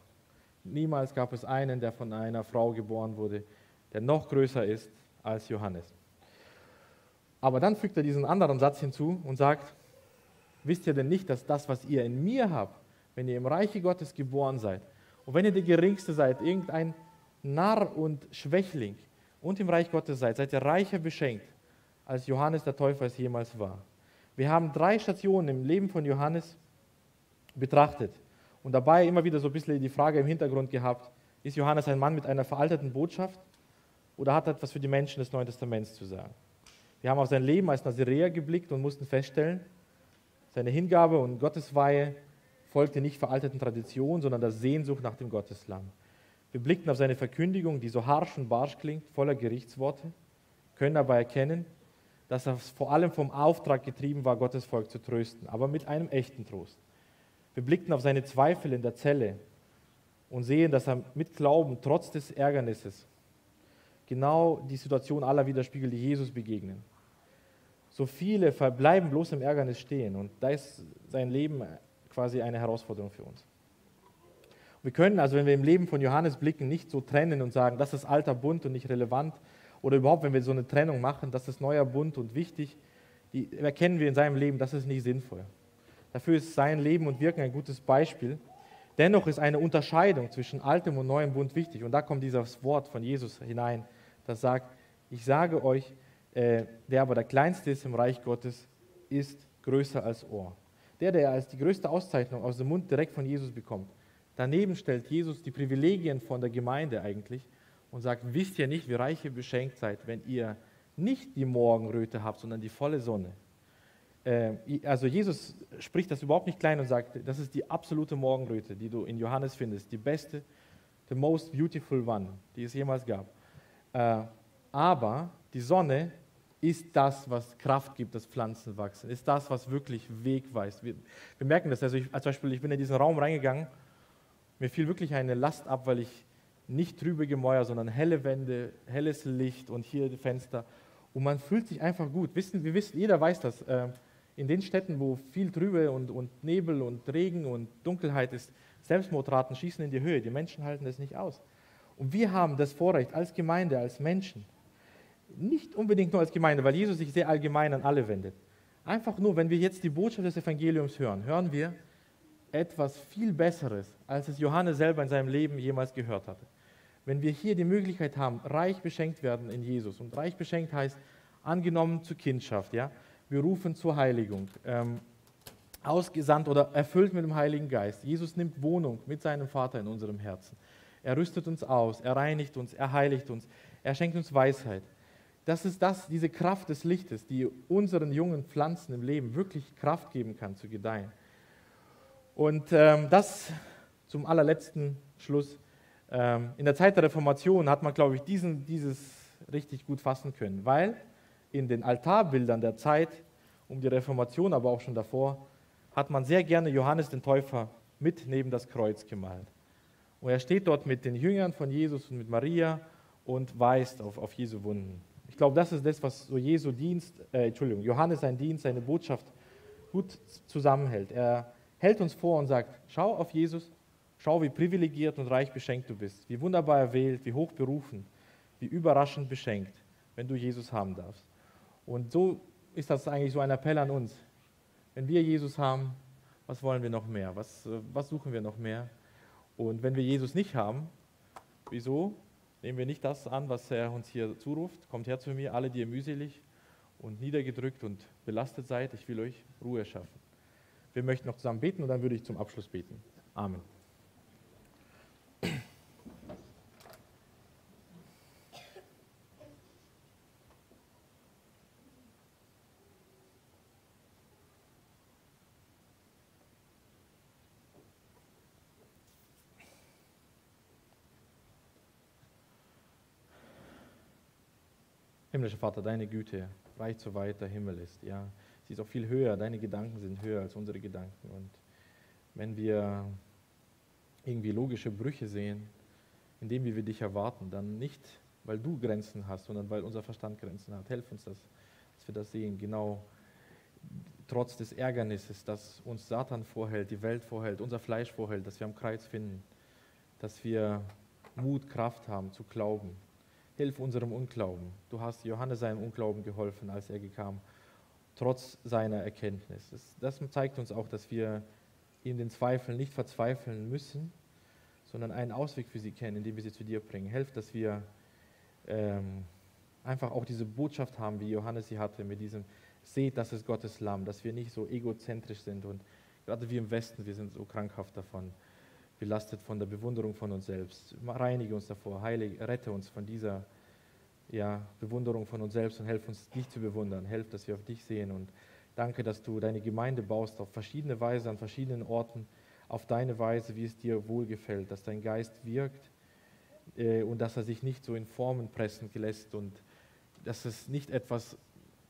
Niemals gab es einen, der von einer Frau geboren wurde, der noch größer ist als Johannes. Aber dann fügt er diesen anderen Satz hinzu und sagt, wisst ihr denn nicht, dass das, was ihr in mir habt, wenn ihr im Reiche Gottes geboren seid und wenn ihr der Geringste seid, irgendein Narr und Schwächling und im Reich Gottes seid, seid ihr reicher beschenkt, als Johannes der Täufer es jemals war. Wir haben drei Stationen im Leben von Johannes betrachtet und dabei immer wieder so ein bisschen die Frage im Hintergrund gehabt, ist Johannes ein Mann mit einer veralteten Botschaft oder hat er etwas für die Menschen des Neuen Testaments zu sagen? Wir haben auf sein Leben als Naziräer geblickt und mussten feststellen, seine Hingabe und Gottesweihe folgte nicht veralteten Traditionen, sondern der Sehnsucht nach dem Gotteslamm. Wir blickten auf seine Verkündigung, die so harsch und barsch klingt, voller Gerichtsworte, können aber erkennen, dass er vor allem vom Auftrag getrieben war, Gottes Volk zu trösten, aber mit einem echten Trost. Wir blickten auf seine Zweifel in der Zelle und sehen, dass er mit Glauben, trotz des Ärgernisses, genau die Situation aller widerspiegelt, die Jesus begegnen. So viele verbleiben bloß im Ärgernis stehen und da ist sein Leben quasi eine Herausforderung für uns. Wir können also, wenn wir im Leben von Johannes blicken, nicht so trennen und sagen, das ist alter Bund und nicht relevant. Oder überhaupt, wenn wir so eine Trennung machen, das ist neuer Bund und wichtig, die erkennen wir in seinem Leben, das ist nicht sinnvoll. Dafür ist sein Leben und Wirken ein gutes Beispiel. Dennoch ist eine Unterscheidung zwischen altem und neuem Bund wichtig. Und da kommt dieses Wort von Jesus hinein, das sagt, ich sage euch, äh, der aber der Kleinste ist im Reich Gottes, ist größer als Ohr. Der, der als die größte Auszeichnung aus dem Mund direkt von Jesus bekommt. Daneben stellt Jesus die Privilegien von der Gemeinde eigentlich und sagt, wisst ihr nicht, wie reich ihr beschenkt seid, wenn ihr nicht die Morgenröte habt, sondern die volle Sonne. Äh, also Jesus spricht das überhaupt nicht klein und sagt, das ist die absolute Morgenröte, die du in Johannes findest, die beste, the most beautiful one, die es jemals gab. Äh, aber die Sonne ist das, was Kraft gibt, dass Pflanzen wachsen, ist das, was wirklich Weg weist. Wir, wir merken das, also ich, als Beispiel, ich bin in diesen Raum reingegangen, mir fiel wirklich eine Last ab, weil ich nicht trübe Gemäuer, sondern helle Wände, helles Licht und hier Fenster. Und man fühlt sich einfach gut. Wissen, wir wissen, jeder weiß das. Äh, in den Städten, wo viel Trübe und, und Nebel und Regen und Dunkelheit ist, Selbstmordraten schießen in die Höhe. Die Menschen halten das nicht aus. Und wir haben das Vorrecht als Gemeinde, als Menschen, nicht unbedingt nur als Gemeinde, weil Jesus sich sehr allgemein an alle wendet. Einfach nur, wenn wir jetzt die Botschaft des Evangeliums hören, hören wir etwas viel Besseres, als es Johannes selber in seinem Leben jemals gehört hatte. Wenn wir hier die Möglichkeit haben, reich beschenkt werden in Jesus, und reich beschenkt heißt angenommen zur Kindschaft, ja, berufen zur Heiligung, ähm, ausgesandt oder erfüllt mit dem Heiligen Geist. Jesus nimmt Wohnung mit seinem Vater in unserem Herzen. Er rüstet uns aus, er reinigt uns, er heiligt uns, er schenkt uns Weisheit. Das ist das, diese Kraft des Lichtes, die unseren jungen Pflanzen im Leben wirklich Kraft geben kann zu gedeihen. Und ähm, das zum allerletzten Schluss. Ähm, in der Zeit der Reformation hat man, glaube ich, diesen, dieses richtig gut fassen können, weil in den Altarbildern der Zeit um die Reformation, aber auch schon davor, hat man sehr gerne Johannes den Täufer mit neben das Kreuz gemalt. Und er steht dort mit den Jüngern von Jesus und mit Maria und weist auf, auf Jesu Wunden. Ich glaube, das ist das, was so Jesu Dienst, äh, Entschuldigung, Johannes sein Dienst, seine Botschaft gut zusammenhält. Er hält uns vor und sagt, schau auf Jesus, schau, wie privilegiert und reich beschenkt du bist, wie wunderbar erwählt, wie hoch berufen, wie überraschend beschenkt, wenn du Jesus haben darfst. Und so ist das eigentlich so ein Appell an uns. Wenn wir Jesus haben, was wollen wir noch mehr? Was, äh, was suchen wir noch mehr? Und wenn wir Jesus nicht haben, wieso nehmen wir nicht das an, was er uns hier zuruft? Kommt her zu mir, alle, die ihr mühselig und niedergedrückt und belastet seid, ich will euch Ruhe schaffen. Wir möchten noch zusammen beten und dann würde ich zum Abschluss beten. Amen. Himmlischer Vater, deine Güte reicht so weit der Himmel ist. Ja, sie ist auch viel höher. Deine Gedanken sind höher als unsere Gedanken. Und wenn wir irgendwie logische Brüche sehen, in dem, wie wir dich erwarten, dann nicht, weil du Grenzen hast, sondern weil unser Verstand Grenzen hat. Helf uns, das, dass wir das sehen. Genau trotz des Ärgernisses, das uns Satan vorhält, die Welt vorhält, unser Fleisch vorhält, dass wir am Kreuz finden, dass wir Mut, Kraft haben zu glauben Hilf unserem Unglauben. Du hast Johannes seinem Unglauben geholfen, als er kam, trotz seiner Erkenntnis. Das, das zeigt uns auch, dass wir in den Zweifeln nicht verzweifeln müssen, sondern einen Ausweg für sie kennen, indem wir sie zu dir bringen. Helf, dass wir ähm, einfach auch diese Botschaft haben, wie Johannes sie hatte, mit diesem Seht, das ist Gottes Lamm, dass wir nicht so egozentrisch sind und gerade wir im Westen, wir sind so krankhaft davon belastet von der Bewunderung von uns selbst. Reinige uns davor, heilige, rette uns von dieser ja, Bewunderung von uns selbst und helf uns, dich zu bewundern. Helf, dass wir auf dich sehen und danke, dass du deine Gemeinde baust auf verschiedene Weise, an verschiedenen Orten, auf deine Weise, wie es dir wohlgefällt, dass dein Geist wirkt äh, und dass er sich nicht so in Formen pressen lässt und dass es nicht etwas,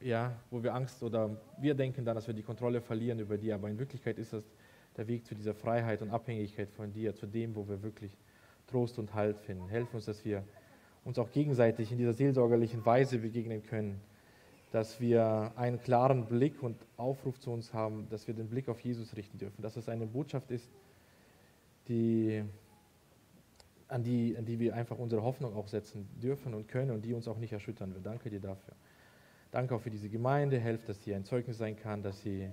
ja, wo wir Angst oder wir denken dann, dass wir die Kontrolle verlieren über die, aber in Wirklichkeit ist das der Weg zu dieser Freiheit und Abhängigkeit von dir, zu dem, wo wir wirklich Trost und Halt finden. Helf uns, dass wir uns auch gegenseitig in dieser seelsorgerlichen Weise begegnen können, dass wir einen klaren Blick und Aufruf zu uns haben, dass wir den Blick auf Jesus richten dürfen, dass es eine Botschaft ist, die, an, die, an die wir einfach unsere Hoffnung auch setzen dürfen und können und die uns auch nicht erschüttern wird. Danke dir dafür. Danke auch für diese Gemeinde. Helf, dass sie ein Zeugnis sein kann, dass sie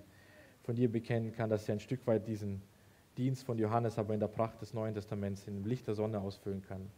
von dir bekennen kann, dass sie ein Stück weit diesen Dienst von Johannes aber in der Pracht des Neuen Testaments, im Licht der Sonne ausfüllen kann.